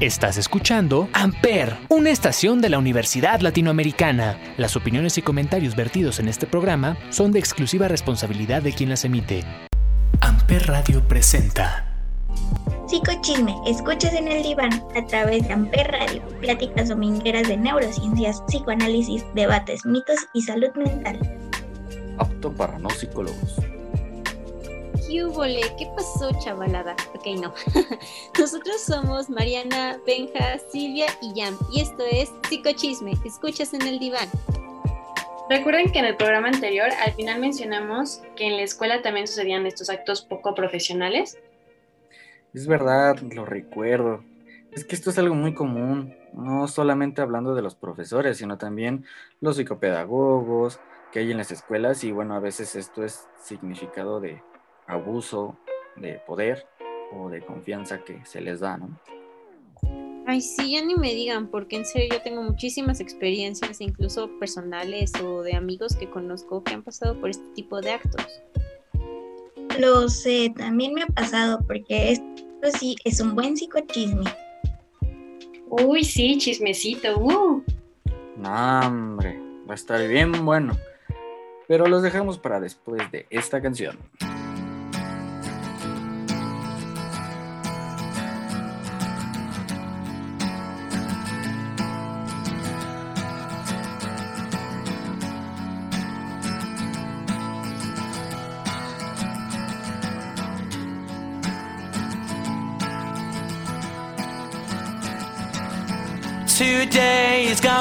Estás escuchando Amper, una estación de la Universidad Latinoamericana. Las opiniones y comentarios vertidos en este programa son de exclusiva responsabilidad de quien las emite. Amper Radio presenta. Psicochisme, escuchas en el diván a través de Amper Radio, pláticas domingueras de neurociencias, psicoanálisis, debates, mitos y salud mental. Apto para no psicólogos. ¿Qué ¿Qué pasó, chavalada? Ok, no. Nosotros somos Mariana, Benja, Silvia y Yam. Y esto es Psicochisme. Escuchas en el diván. Recuerden que en el programa anterior al final mencionamos que en la escuela también sucedían estos actos poco profesionales. Es verdad, lo recuerdo. Es que esto es algo muy común, no solamente hablando de los profesores, sino también los psicopedagogos que hay en las escuelas y bueno, a veces esto es significado de abuso de poder o de confianza que se les da, ¿no? Ay, sí, ya ni me digan, porque en serio yo tengo muchísimas experiencias, incluso personales o de amigos que conozco que han pasado por este tipo de actos. Lo sé, también me ha pasado, porque esto sí es un buen psicochisme. Uy, sí, chismecito, uh. No, hombre, va a estar bien bueno. Pero los dejamos para después de esta canción.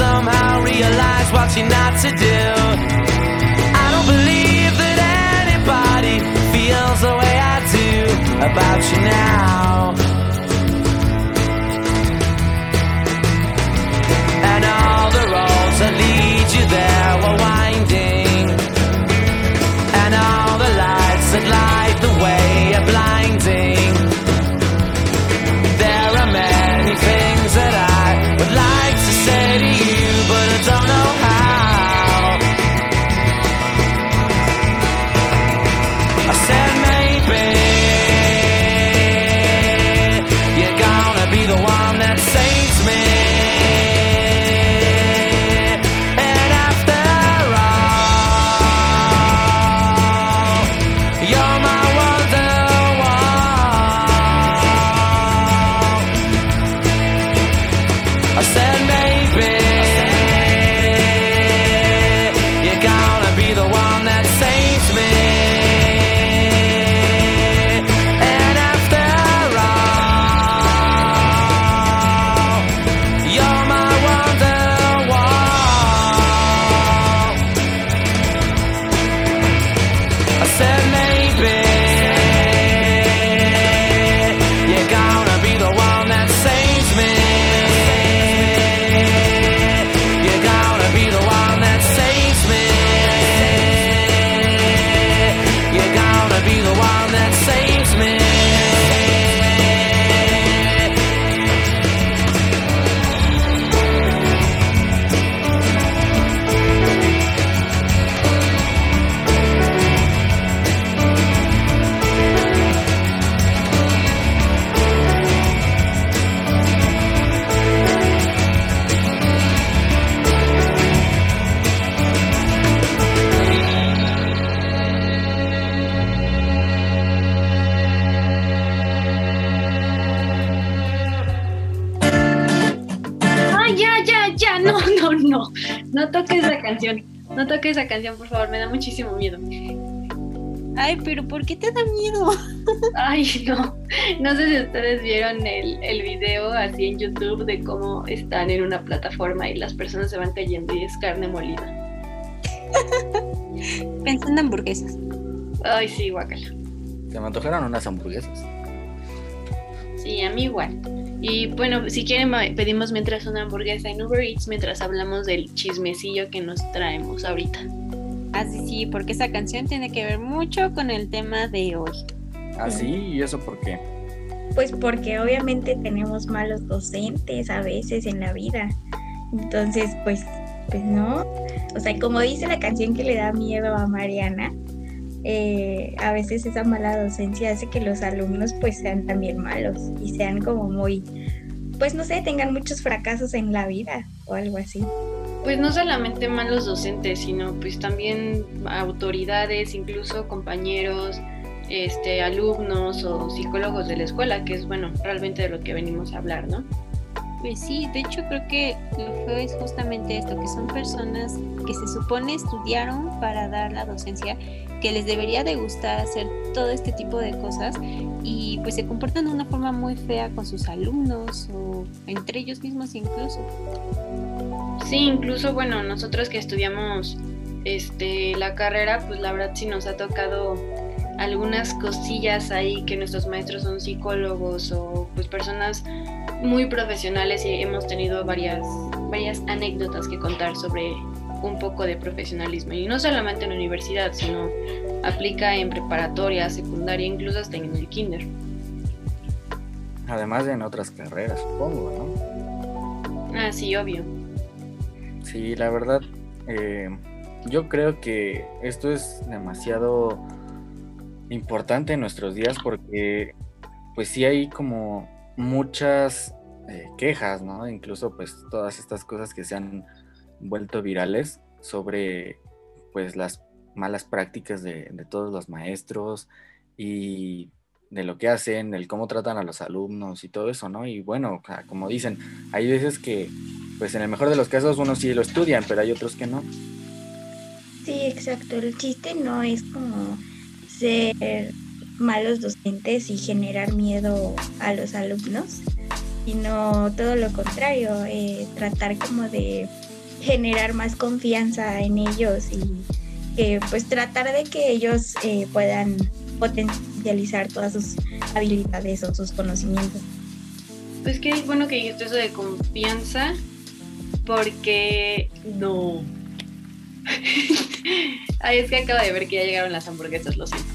Somehow realized what you're not to do. I don't believe that anybody feels the way I do about you now. Esa canción, por favor, me da muchísimo miedo. Ay, pero ¿por qué te da miedo? Ay, no. No sé si ustedes vieron el, el video así en YouTube de cómo están en una plataforma y las personas se van cayendo y es carne molida. Pensando en hamburguesas. Ay, sí, guacala. Se me antojaron unas hamburguesas. Sí, a mí igual. Y bueno, si quieren pedimos mientras una hamburguesa en Uber Eats mientras hablamos del chismecillo que nos traemos ahorita. Así sí, porque esa canción tiene que ver mucho con el tema de hoy. ¿Ah, sí? ¿Y eso por qué? Pues porque obviamente tenemos malos docentes a veces en la vida. Entonces, pues, pues no. O sea, como dice la canción que le da miedo a Mariana, eh, a veces esa mala docencia hace que los alumnos pues sean también malos y sean como muy, pues no sé, tengan muchos fracasos en la vida o algo así. Pues no solamente malos docentes, sino pues también autoridades, incluso compañeros, este, alumnos o psicólogos de la escuela, que es bueno, realmente de lo que venimos a hablar, ¿no? Pues sí, de hecho creo que lo feo es justamente esto, que son personas que se supone estudiaron para dar la docencia, que les debería de gustar hacer todo este tipo de cosas y pues se comportan de una forma muy fea con sus alumnos o entre ellos mismos incluso. Sí, incluso bueno, nosotros que estudiamos este la carrera, pues la verdad sí nos ha tocado algunas cosillas ahí que nuestros maestros son psicólogos o pues personas muy profesionales y hemos tenido varias varias anécdotas que contar sobre un poco de profesionalismo y no solamente en la universidad, sino aplica en preparatoria, secundaria, incluso hasta en el kinder. Además de en otras carreras, supongo, ¿no? Ah, sí, obvio. Sí, la verdad, eh, yo creo que esto es demasiado importante en nuestros días porque pues sí hay como muchas eh, quejas, ¿no? Incluso pues todas estas cosas que se han vuelto virales sobre pues las malas prácticas de, todos los maestros y de lo que hacen, el cómo tratan a los alumnos y todo eso, ¿no? Y bueno, como dicen, hay veces que pues en el mejor de los casos unos sí lo estudian, pero hay otros que no. Sí, exacto. El chiste no es como ser malos docentes y generar miedo a los alumnos, sino todo lo contrario, eh, tratar como de generar más confianza en ellos y que pues tratar de que ellos eh, puedan potencializar todas sus habilidades o sus conocimientos. Pues qué bueno que dijiste eso de confianza, porque no. Ay, es que acabo de ver que ya llegaron las hamburguesas, lo siento.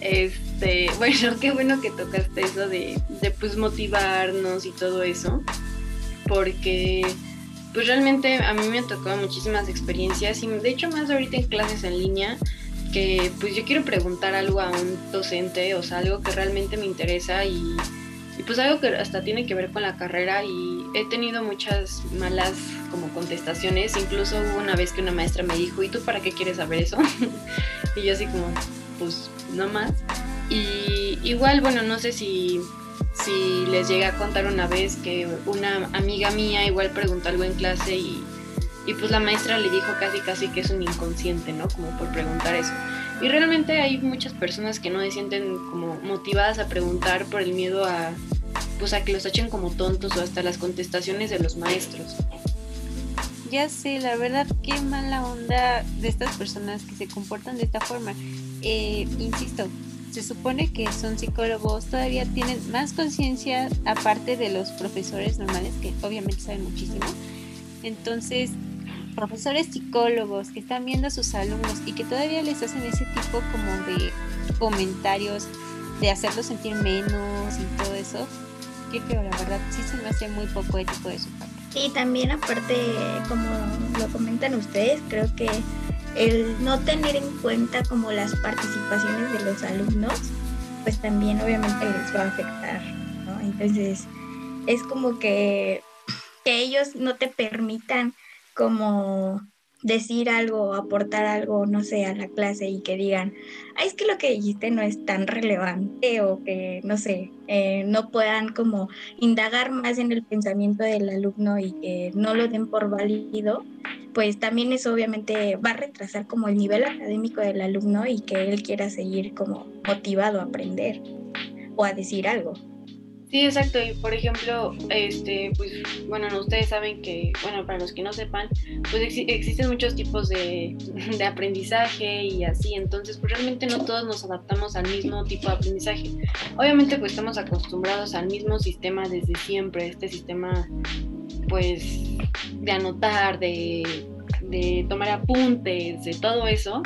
Este, bueno, qué bueno que tocaste eso de, de pues motivarnos y todo eso, porque pues realmente a mí me tocado muchísimas experiencias y de hecho más ahorita en clases en línea que pues yo quiero preguntar algo a un docente, o algo que realmente me interesa y, y pues algo que hasta tiene que ver con la carrera y he tenido muchas malas como contestaciones, incluso hubo una vez que una maestra me dijo, ¿y tú para qué quieres saber eso? y yo así como, pues no más. Y igual, bueno, no sé si, si les llegué a contar una vez que una amiga mía igual preguntó algo en clase y, y pues la maestra le dijo casi casi que es un inconsciente, ¿no? Como por preguntar eso. Y realmente hay muchas personas que no se sienten como motivadas a preguntar por el miedo a pues a que los echen como tontos o hasta las contestaciones de los maestros. Ya sé, la verdad, qué mala onda de estas personas que se comportan de esta forma. Eh, insisto, se supone que son psicólogos, todavía tienen más conciencia aparte de los profesores normales, que obviamente saben muchísimo. Entonces, profesores psicólogos que están viendo a sus alumnos y que todavía les hacen ese tipo como de comentarios, de hacerlos sentir menos y todo eso, qué feo, la verdad, sí se me hace muy poco ético de su parte. Y también aparte, como lo comentan ustedes, creo que el no tener en cuenta como las participaciones de los alumnos, pues también obviamente les va a afectar, ¿no? Entonces, es como que, que ellos no te permitan como decir algo aportar algo, no sé, a la clase y que digan, Ay, es que lo que dijiste no es tan relevante o que, no sé, eh, no puedan como indagar más en el pensamiento del alumno y que no lo den por válido, pues también eso obviamente va a retrasar como el nivel académico del alumno y que él quiera seguir como motivado a aprender o a decir algo. Sí, exacto. Y por ejemplo, este, pues, bueno, ustedes saben que, bueno, para los que no sepan, pues existen muchos tipos de, de, aprendizaje y así. Entonces, pues realmente no todos nos adaptamos al mismo tipo de aprendizaje. Obviamente, pues estamos acostumbrados al mismo sistema desde siempre. Este sistema, pues, de anotar, de, de tomar apuntes, de todo eso.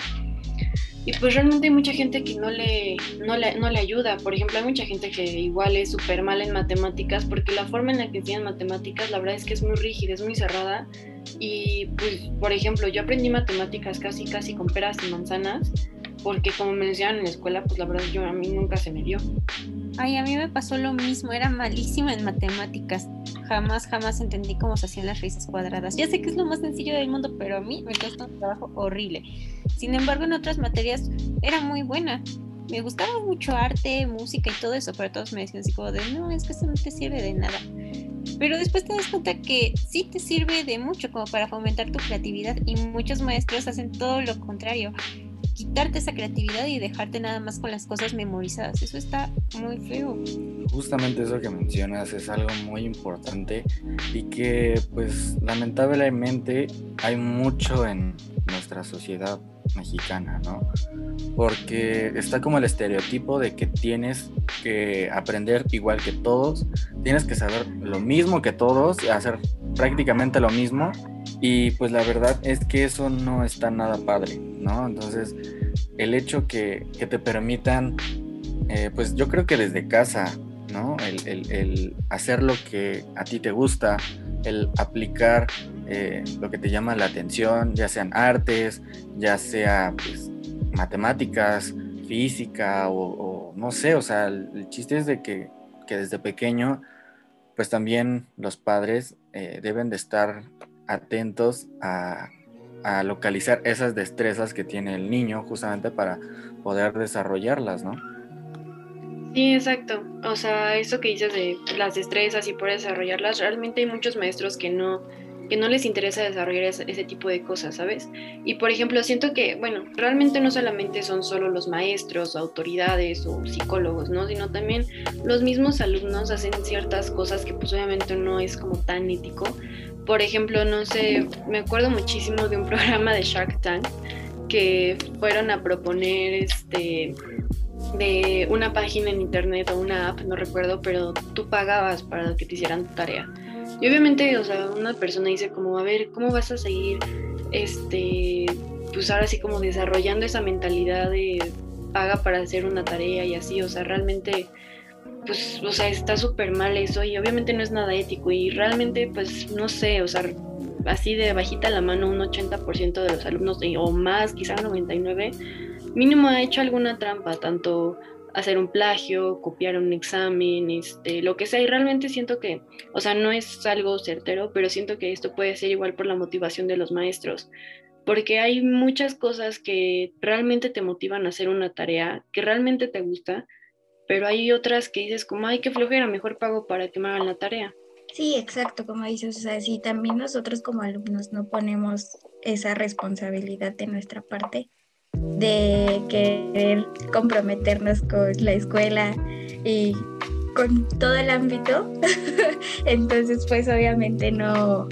Y pues realmente hay mucha gente que no le, no le, no le ayuda. Por ejemplo, hay mucha gente que igual es súper mal en matemáticas porque la forma en la que enseñan matemáticas la verdad es que es muy rígida, es muy cerrada. Y pues, por ejemplo, yo aprendí matemáticas casi, casi con peras y manzanas porque como me enseñaban en la escuela, pues la verdad yo a mí nunca se me dio. Ay, a mí me pasó lo mismo, era malísima en matemáticas. Jamás, jamás entendí cómo se hacían las raíces cuadradas. Ya sé que es lo más sencillo del mundo, pero a mí me costó un trabajo horrible. Sin embargo, en otras materias era muy buena. Me gustaba mucho arte, música y todo eso, pero todos me decían así como de, no, es que eso no te sirve de nada. Pero después te das cuenta que sí te sirve de mucho como para fomentar tu creatividad y muchos maestros hacen todo lo contrario quitarte esa creatividad y dejarte nada más con las cosas memorizadas. Eso está muy feo. Justamente eso que mencionas es algo muy importante y que pues lamentablemente hay mucho en nuestra sociedad mexicana, ¿no? Porque está como el estereotipo de que tienes que aprender igual que todos, tienes que saber lo mismo que todos, hacer prácticamente lo mismo y pues la verdad es que eso no está nada padre, ¿no? Entonces, el hecho que, te permitan, eh, pues yo creo que desde casa, ¿no? El, hacer lo que a ti te gusta, el aplicar eh, lo que te llama la atención, ya sean artes, ya sea pues, matemáticas, física o, no sé, o sea, el, chiste es de que, desde pequeño, pues también los padres eh, deben de estar atentos a, localizar esas destrezas que tiene el niño justamente para poder desarrollarlas, ¿no? Sí, exacto. O sea, eso que dices de las destrezas y poder desarrollarlas, realmente hay muchos maestros que no, que no les interesa desarrollar ese, ese, tipo de cosas, ¿sabes? Y por ejemplo, siento que, bueno, realmente no solamente son solo los maestros, autoridades o psicólogos, ¿no? Sino también los mismos alumnos hacen ciertas cosas que pues obviamente no es como tan ético, por ejemplo, no sé, me acuerdo muchísimo de un programa de Shark Tank que fueron a proponer este de una página en internet o una app, no recuerdo, pero tú pagabas para que te hicieran tu tarea. Y obviamente, o sea, una persona dice como, a ver, ¿cómo vas a seguir este pues ahora sí como desarrollando esa mentalidad de paga para hacer una tarea y así, o sea, realmente pues, o sea, está súper mal eso y obviamente no es nada ético y realmente, pues, no sé, o sea, así de bajita la mano un 80% de los alumnos o más, quizá 99, mínimo ha hecho alguna trampa, tanto hacer un plagio, copiar un examen, este, lo que sea, y realmente siento que, o sea, no es algo certero, pero siento que esto puede ser igual por la motivación de los maestros, porque hay muchas cosas que realmente te motivan a hacer una tarea, que realmente te gusta, pero hay otras que dices como, ay, qué flojera, mejor pago para que me hagan la tarea. Sí, exacto, como dices, o sea, si también nosotros como alumnos no ponemos esa responsabilidad de nuestra parte de querer comprometernos con la escuela y con todo el ámbito, entonces pues obviamente no,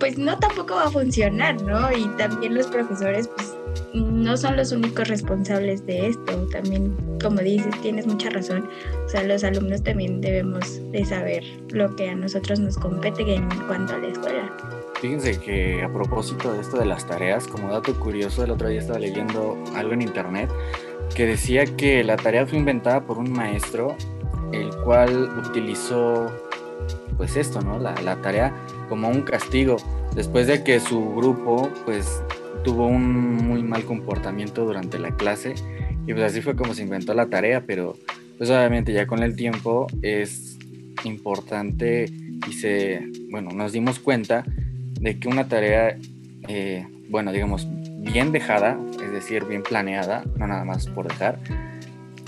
pues no tampoco va a funcionar, ¿no? Y también los profesores pues no son los únicos responsables de esto. También, como dices, tienes mucha razón. O sea, los alumnos también debemos de saber lo que a nosotros nos compete en cuanto a la escuela. Fíjense que a propósito de esto de las tareas, como dato curioso, el otro día estaba leyendo algo en internet que decía que la tarea fue inventada por un maestro, el cual utilizó pues esto, ¿no? La, la tarea como un castigo, después de que su grupo pues tuvo un muy mal comportamiento durante la clase y pues así fue como se inventó la tarea, pero pues obviamente ya con el tiempo es importante y se, bueno, nos dimos cuenta de que una tarea eh, bueno, digamos, bien dejada, es decir, bien planeada, no nada más por dejar,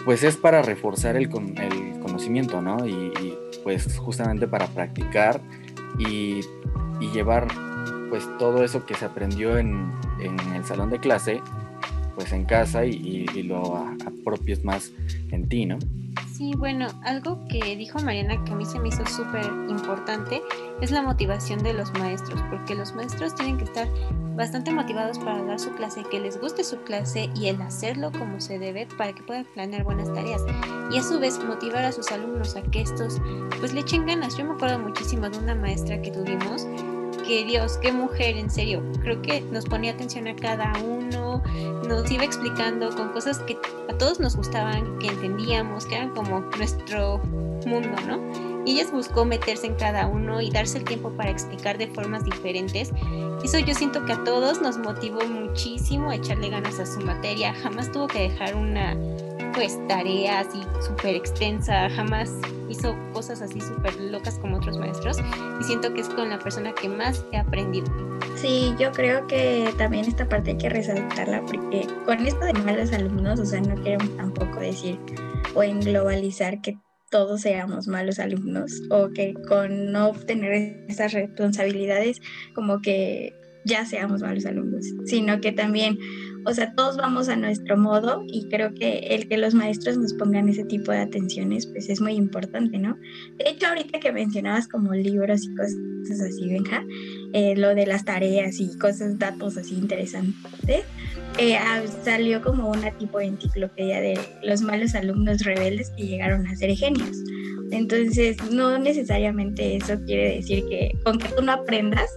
pues es para reforzar el, el conocimiento, ¿no? Y, pues justamente para practicar y, llevar pues todo eso que se aprendió en, el salón de clase, pues en casa y, y lo apropies más en ti, ¿no? Sí, bueno, algo que dijo Mariana que a mí se me hizo súper importante es la motivación de los maestros, porque los maestros tienen que estar bastante motivados para dar su clase, que les guste su clase y el hacerlo como se debe para que puedan planear buenas tareas y a su vez motivar a sus alumnos a que estos pues le echen ganas. Yo me acuerdo muchísimo de una maestra que tuvimos que Dios, qué mujer, en serio. Creo que nos ponía atención a cada uno, nos iba explicando con cosas que a todos nos gustaban, que entendíamos, que eran como nuestro mundo, ¿no? Y ella buscó meterse en cada uno y darse el tiempo para explicar de formas diferentes. Eso yo siento que a todos nos motivó muchísimo a echarle ganas a su materia. Jamás tuvo que dejar una pues tarea así súper extensa, jamás hizo cosas así súper locas como otros maestros y siento que es con la persona que más he aprendido. Sí, yo creo que también esta parte hay que resaltarla porque con esto de malos alumnos, o sea, no queremos tampoco decir o englobalizar que todos seamos malos alumnos o que con no obtener esas responsabilidades como que ya seamos malos alumnos, sino que también o sea, todos vamos a nuestro modo y creo que el que los maestros nos pongan ese tipo de atenciones, pues es muy importante, ¿no? De hecho, ahorita que mencionabas como libros y cosas así, Benja, eh, lo de las tareas y cosas, datos así interesantes, eh, salió como una tipo de enciclopedia de los malos alumnos rebeldes que llegaron a ser genios. Entonces, no necesariamente eso quiere decir que con que tú no aprendas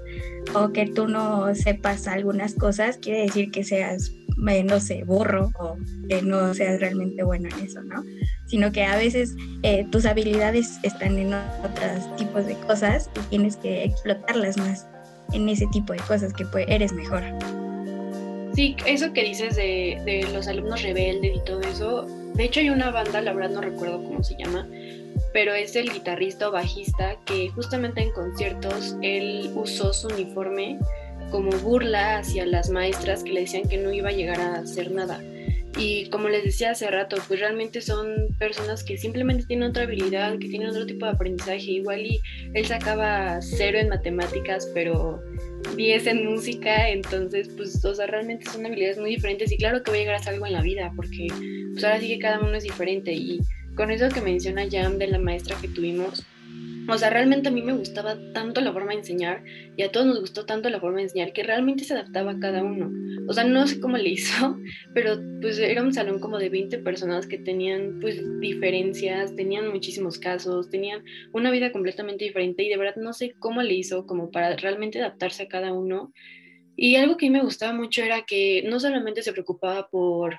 o que tú no sepas algunas cosas, quiere decir que seas no sé, burro o que no seas realmente bueno en eso, ¿no? Sino que a veces eh, tus habilidades están en otros tipos de cosas y tienes que explotarlas más en ese tipo de cosas que eres mejor. Sí, eso que dices de, de los alumnos rebeldes y todo eso, de hecho hay una banda, la verdad no recuerdo cómo se llama, pero es el guitarrista o bajista que justamente en conciertos él usó su uniforme como burla hacia las maestras que le decían que no iba a llegar a hacer nada. Y como les decía hace rato, pues realmente son personas que simplemente tienen otra habilidad, que tienen otro tipo de aprendizaje. Igual y él sacaba cero en matemáticas, pero 10 en música, entonces pues, o sea, realmente son habilidades muy diferentes y claro que voy a llegar a algo en la vida, porque pues ahora sí que cada uno es diferente. Y con eso que menciona Jam de la maestra que tuvimos, o sea, realmente a mí me gustaba tanto la forma de enseñar y a todos nos gustó tanto la forma de enseñar que realmente se adaptaba a cada uno. O sea, no sé cómo le hizo, pero pues era un salón como de 20 personas que tenían pues diferencias, tenían muchísimos casos, tenían una vida completamente diferente y de verdad no sé cómo le hizo como para realmente adaptarse a cada uno. Y algo que a mí me gustaba mucho era que no solamente se preocupaba por,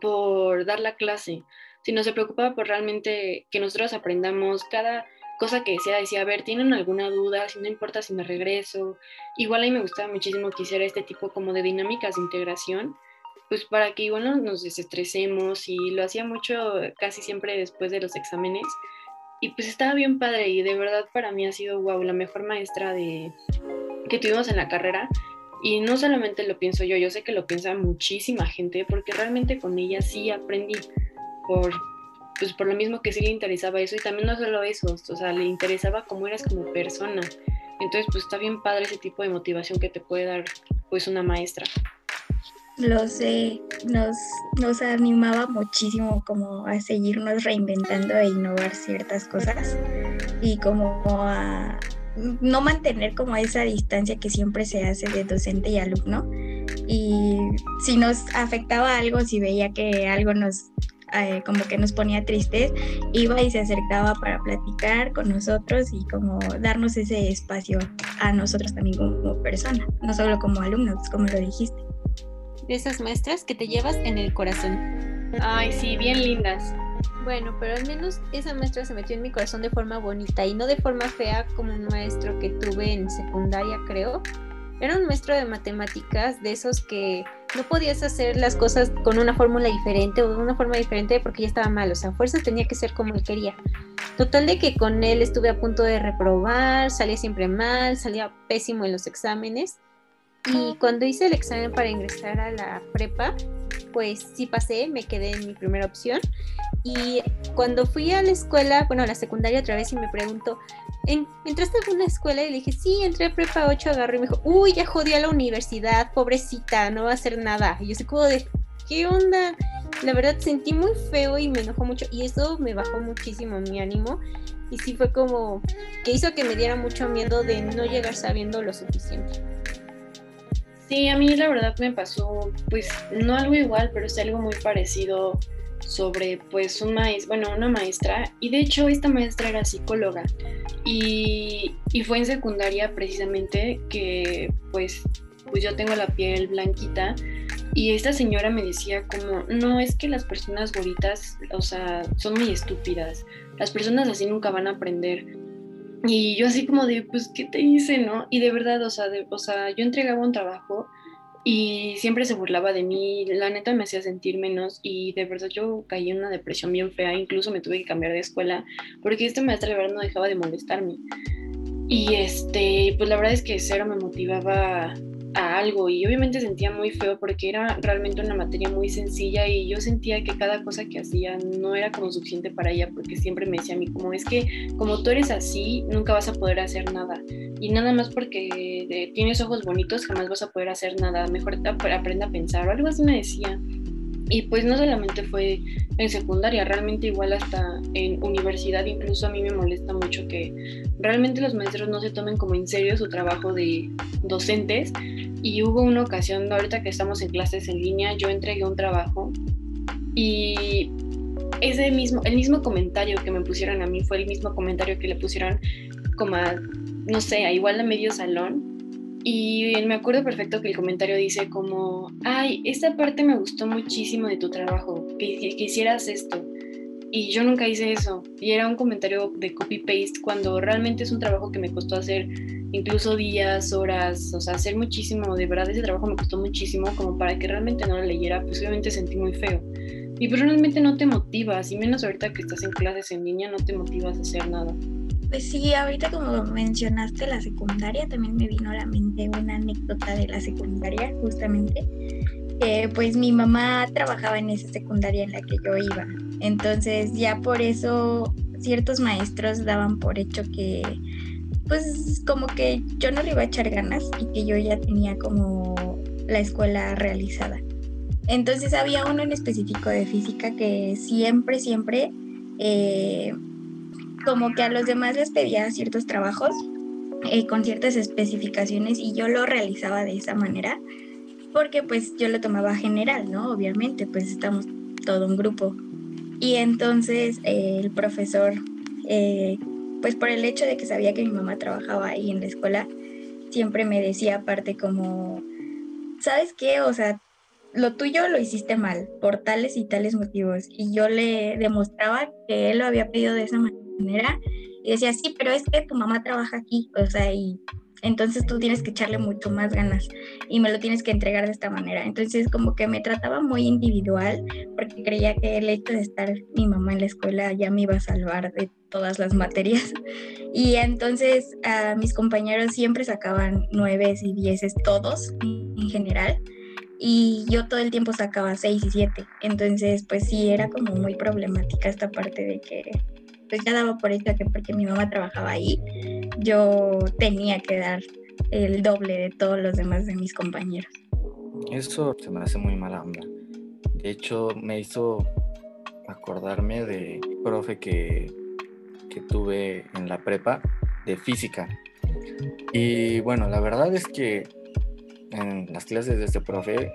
por dar la clase, sino se preocupaba por realmente que nosotros aprendamos cada cosa que decía, decía, a ver, ¿tienen alguna duda? Si no importa si me regreso. Igual a mí me gustaba muchísimo que hiciera este tipo como de dinámicas de integración, pues para que igual nos desestresemos y lo hacía mucho casi siempre después de los exámenes. Y pues estaba bien padre y de verdad para mí ha sido, wow, la mejor maestra de, que tuvimos en la carrera. Y no solamente lo pienso yo, yo sé que lo piensa muchísima gente porque realmente con ella sí aprendí por pues por lo mismo que sí le interesaba eso y también no solo eso, o sea, le interesaba cómo eras como persona. Entonces, pues está bien padre ese tipo de motivación que te puede dar pues una maestra. Lo sé, nos, nos animaba muchísimo como a seguirnos reinventando e innovar ciertas cosas y como a no mantener como esa distancia que siempre se hace de docente y alumno y si nos afectaba algo, si veía que algo nos eh, como que nos ponía tristes, iba y se acercaba para platicar con nosotros y como darnos ese espacio a nosotros también como persona, no solo como alumnos, como lo dijiste. De esas maestras que te llevas en el corazón. Ay, sí, bien lindas. Bueno, pero al menos esa maestra se metió en mi corazón de forma bonita y no de forma fea como un maestro que tuve en secundaria, creo, era un maestro de matemáticas, de esos que no podías hacer las cosas con una fórmula diferente o de una forma diferente porque ya estaba mal, o sea, fuerzas tenía que ser como él quería. Total de que con él estuve a punto de reprobar, salía siempre mal, salía pésimo en los exámenes. Y cuando hice el examen para ingresar a la prepa, pues sí pasé, me quedé en mi primera opción. Y cuando fui a la escuela, bueno, a la secundaria otra vez y me preguntó, ¿entraste a alguna escuela? Y le dije, sí, entré a prepa 8, agarré y me dijo, uy, ya jodí a la universidad, pobrecita, no va a hacer nada. Y yo sé como de, ¿qué onda? La verdad sentí muy feo y me enojó mucho y eso me bajó muchísimo mi ánimo y sí fue como que hizo que me diera mucho miedo de no llegar sabiendo lo suficiente. Sí, a mí la verdad me pasó, pues no algo igual, pero es algo muy parecido sobre pues un maíz, bueno, una maestra, y de hecho esta maestra era psicóloga, y, y, fue en secundaria precisamente que pues, pues yo tengo la piel blanquita, y esta señora me decía como, no, es que las personas bonitas, o sea, son muy estúpidas, las personas así nunca van a aprender. Y yo así como de, pues, ¿qué te hice, no? Y de verdad, o sea, o sea, yo entregaba un trabajo y siempre se burlaba de mí, la neta me hacía sentir menos y de verdad yo caí en una depresión bien fea, incluso me tuve que cambiar de escuela porque este maestro de verdad no dejaba de molestarme. Y este, pues la verdad es que cero me motivaba a algo y obviamente sentía muy feo porque era realmente una materia muy sencilla y yo sentía que cada cosa que hacía no era como suficiente para ella porque siempre me decía a mí como es que como tú eres así nunca vas a poder hacer nada y nada más porque tienes ojos bonitos jamás vas a poder hacer nada. Mejor aprenda a pensar o algo así me decía y pues no solamente fue en secundaria, realmente igual hasta en universidad, incluso a mí me molesta mucho que realmente los maestros no se tomen como en serio su trabajo de docentes. Y hubo una ocasión, ahorita que estamos en clases en línea, yo entregué un trabajo y ese mismo, el mismo comentario que me pusieron a mí fue el mismo comentario que le pusieron como a, no sé, a igual a medio salón y me acuerdo perfecto que el comentario dice como, ay, esta parte me gustó muchísimo de tu trabajo, que, que, hicieras esto. Y yo nunca hice eso. Y era un comentario de copy-paste cuando realmente es un trabajo que me costó hacer incluso días, horas, o sea, hacer muchísimo. De verdad ese trabajo me costó muchísimo como para que realmente no lo leyera, pues obviamente sentí muy feo. Y pues realmente no te motivas, y menos ahorita que estás en clases en línea, no te motivas a hacer nada. Pues sí, ahorita como mencionaste la secundaria, también me vino a la mente una anécdota de la secundaria, justamente. pues mi mamá trabajaba en esa secundaria en la que yo iba. Entonces ya por eso ciertos maestros daban por hecho que pues como que yo no le iba a echar ganas y que yo ya tenía como la escuela realizada. Entonces había uno en específico de física que siempre, siempre eh, como que a los demás les pedía ciertos trabajos eh, con ciertas especificaciones y yo lo realizaba de esa manera porque pues yo lo tomaba general, ¿no? Obviamente, pues estamos todo un grupo. Y entonces eh, el profesor, eh, pues por el hecho de que sabía que mi mamá trabajaba ahí en la escuela, siempre me decía aparte como, ¿sabes qué? O sea, lo tuyo lo hiciste mal por tales y tales motivos. Y yo le demostraba que él lo había pedido de esa manera y decía, sí, pero es que tu mamá trabaja aquí, o sea, y entonces tú tienes que echarle mucho más ganas y me lo tienes que entregar de esta manera. Entonces como que me trataba muy individual porque creía que el hecho de estar mi mamá en la escuela ya me iba a salvar de todas las materias. Y entonces a mis compañeros siempre sacaban nueves y dieces todos en general y yo todo el tiempo sacaba seis y siete. Entonces pues sí era como muy problemática esta parte de que pues ya daba por hecho que porque mi mamá trabajaba ahí, yo tenía que dar el doble de todos los demás de mis compañeros. Eso se me hace muy mala onda. De hecho, me hizo acordarme de profe que, que tuve en la prepa de física. Y bueno, la verdad es que en las clases de este profe,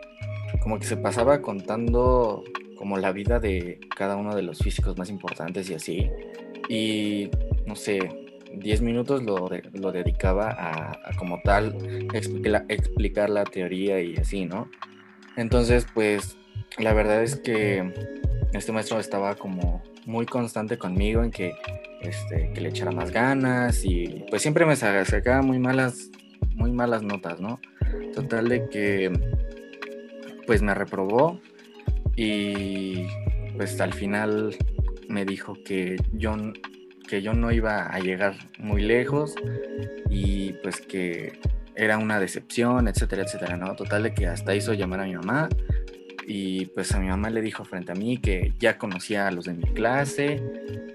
como que se pasaba contando como la vida de cada uno de los físicos más importantes y así y no sé, 10 minutos lo, lo dedicaba a, como tal explicar la teoría y así, ¿no? Entonces, pues la verdad es que este maestro estaba como muy constante conmigo en que, este, que le echara más ganas y pues siempre me sacaba muy malas, muy malas notas, ¿no? Total de que pues me reprobó y pues al final me dijo que yo, que yo no iba a llegar muy lejos y pues que era una decepción, etcétera, etcétera, ¿no? Total de que hasta hizo llamar a mi mamá y pues a mi mamá le dijo frente a mí que ya conocía a los de mi clase,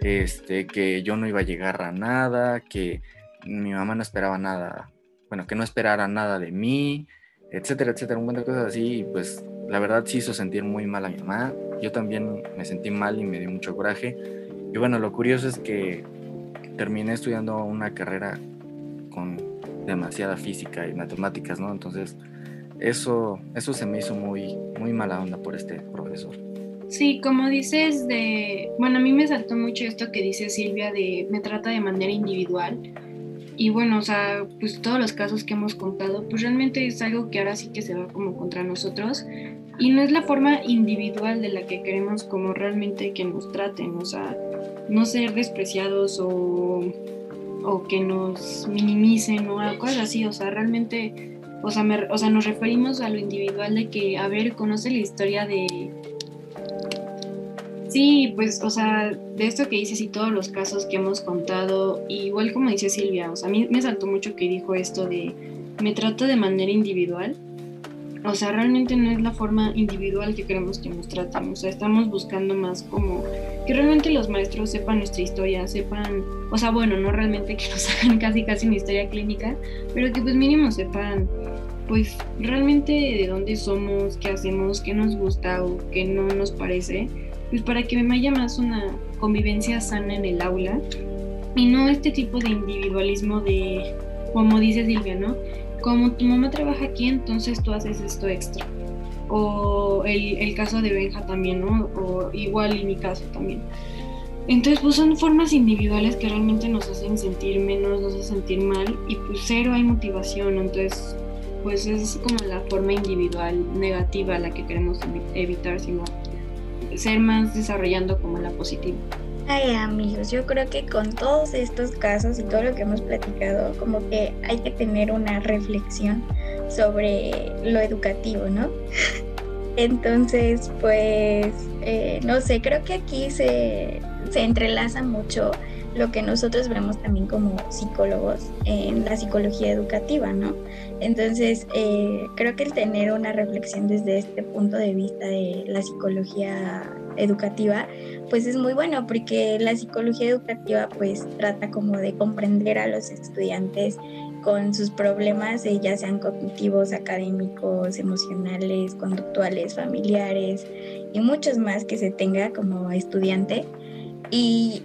este, que yo no iba a llegar a nada, que mi mamá no esperaba nada, bueno, que no esperara nada de mí, etcétera, etcétera, un montón de cosas así, pues la verdad sí hizo sentir muy mal a mi mamá, yo también me sentí mal y me dio mucho coraje, y bueno, lo curioso es que terminé estudiando una carrera con demasiada física y matemáticas, ¿no? Entonces, eso, eso se me hizo muy, muy mala onda por este profesor. Sí, como dices de, bueno, a mí me saltó mucho esto que dice Silvia de me trata de manera individual. Y bueno, o sea, pues todos los casos que hemos contado, pues realmente es algo que ahora sí que se va como contra nosotros. Y no es la forma individual de la que queremos como realmente que nos traten, o sea, no ser despreciados o, o que nos minimicen o algo así, o sea, realmente o sea, o sea, nos referimos a lo individual de que, a ver, conoce la historia de... Sí, pues, o sea, de esto que dices y todos los casos que hemos contado, igual como dice Silvia, o sea, a mí me saltó mucho que dijo esto de, me trato de manera individual, o sea, realmente no es la forma individual que queremos que nos traten. O sea, estamos buscando más como que realmente los maestros sepan nuestra historia, sepan, o sea, bueno, no realmente que nos hagan casi casi una historia clínica, pero que pues mínimo sepan pues realmente de dónde somos, qué hacemos, qué nos gusta o qué no nos parece, pues para que me haya más una convivencia sana en el aula y no este tipo de individualismo de, como dice Silvia, ¿no? Como tu mamá trabaja aquí, entonces tú haces esto extra. O el, caso de Benja también, ¿no? O igual en mi caso también. Entonces, pues son formas individuales que realmente nos hacen sentir menos, nos hacen sentir mal y pues cero hay motivación. Entonces, pues es como la forma individual negativa la que queremos evitar, sino ser más desarrollando como la positiva. Ay amigos, yo creo que con todos estos casos y todo lo que hemos platicado, como que hay que tener una reflexión sobre lo educativo, ¿no? Entonces, pues, eh, no sé, creo que aquí se, se entrelaza mucho lo que nosotros vemos también como psicólogos en la psicología educativa, ¿no? Entonces, eh, creo que el tener una reflexión desde este punto de vista de la psicología educativa, pues es muy bueno porque la psicología educativa pues trata como de comprender a los estudiantes con sus problemas, eh, ya sean cognitivos, académicos, emocionales, conductuales, familiares y muchos más que se tenga como estudiante. Y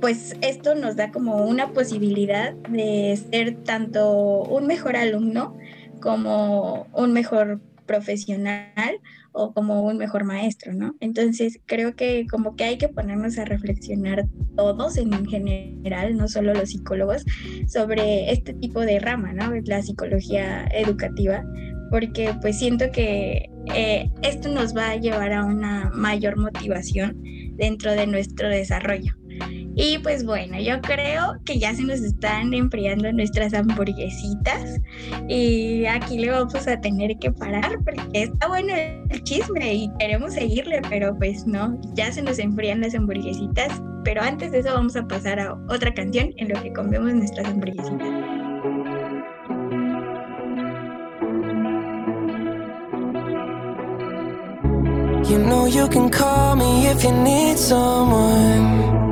pues esto nos da como una posibilidad de ser tanto un mejor alumno como un mejor profesional o como un mejor maestro, ¿no? Entonces creo que como que hay que ponernos a reflexionar todos en general, no solo los psicólogos, sobre este tipo de rama, ¿no? La psicología educativa, porque pues siento que eh, esto nos va a llevar a una mayor motivación dentro de nuestro desarrollo. Y pues bueno, yo creo que ya se nos están enfriando nuestras hamburguesitas y aquí le vamos a tener que parar porque está bueno el chisme y queremos seguirle, pero pues no, ya se nos enfrían las hamburguesitas. Pero antes de eso vamos a pasar a otra canción en lo que comemos nuestras hamburguesitas. You know you can call me if you need someone.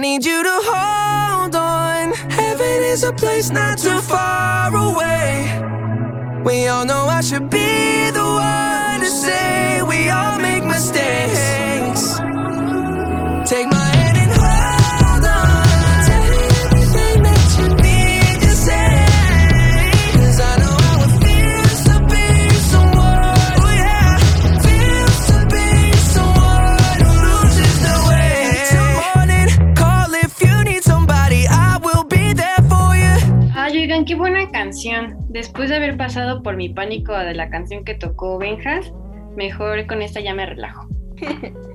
Need you to hold on. Heaven is a place not too far away. We all know I should be the canción. Después de haber pasado por mi pánico de la canción que tocó Benjas, mejor con esta ya me relajo.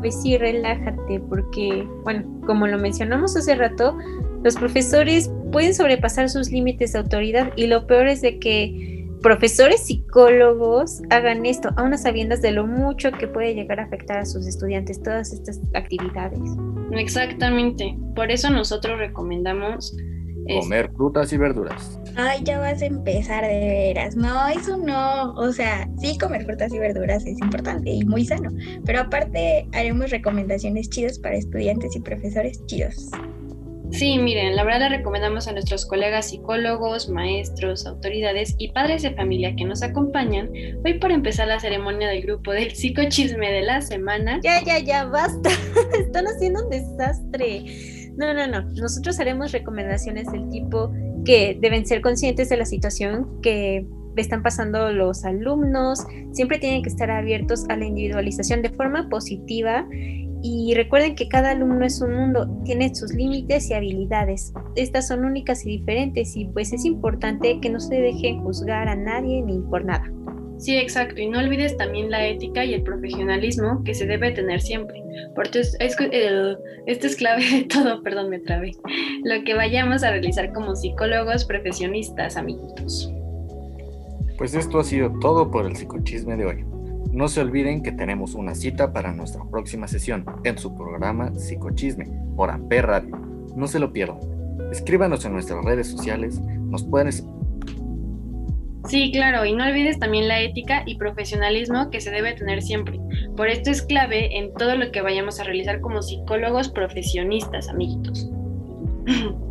Pues sí, relájate, porque, bueno, como lo mencionamos hace rato, los profesores pueden sobrepasar sus límites de autoridad y lo peor es de que profesores psicólogos hagan esto, a unas sabiendas de lo mucho que puede llegar a afectar a sus estudiantes todas estas actividades. Exactamente. Por eso nosotros recomendamos es- Comer frutas y verduras. Ay, ya vas a empezar de veras. No, eso no. O sea, sí, comer frutas y verduras es importante y muy sano. Pero aparte, haremos recomendaciones chidas para estudiantes y profesores chidos. Sí, miren, la verdad le recomendamos a nuestros colegas psicólogos, maestros, autoridades y padres de familia que nos acompañan hoy para empezar la ceremonia del grupo del psicochisme de la semana. Ya, ya, ya, basta. Están haciendo un desastre. No, no, no. Nosotros haremos recomendaciones del tipo que deben ser conscientes de la situación que están pasando los alumnos. Siempre tienen que estar abiertos a la individualización de forma positiva. Y recuerden que cada alumno es un mundo, tiene sus límites y habilidades. Estas son únicas y diferentes y pues es importante que no se dejen juzgar a nadie ni por nada. Sí, exacto, y no olvides también la ética y el profesionalismo que se debe tener siempre, porque es, es- eh, esto es clave de todo, perdón, me trabé, lo que vayamos a realizar como psicólogos profesionistas, amiguitos. Pues esto ha sido todo por el psicochisme de hoy. No se olviden que tenemos una cita para nuestra próxima sesión en su programa Psicochisme por Amper Radio. No se lo pierdan. Escríbanos en nuestras redes sociales. Nos pueden Sí, claro, y no olvides también la ética y profesionalismo que se debe tener siempre. Por esto es clave en todo lo que vayamos a realizar como psicólogos profesionistas, amiguitos.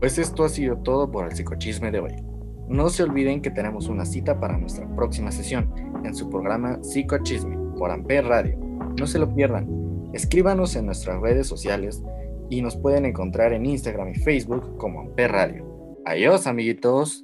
Pues esto ha sido todo por el psicochisme de hoy. No se olviden que tenemos una cita para nuestra próxima sesión en su programa Psicochisme por Amper Radio. No se lo pierdan. Escríbanos en nuestras redes sociales y nos pueden encontrar en Instagram y Facebook como Amper Radio. Adiós, amiguitos.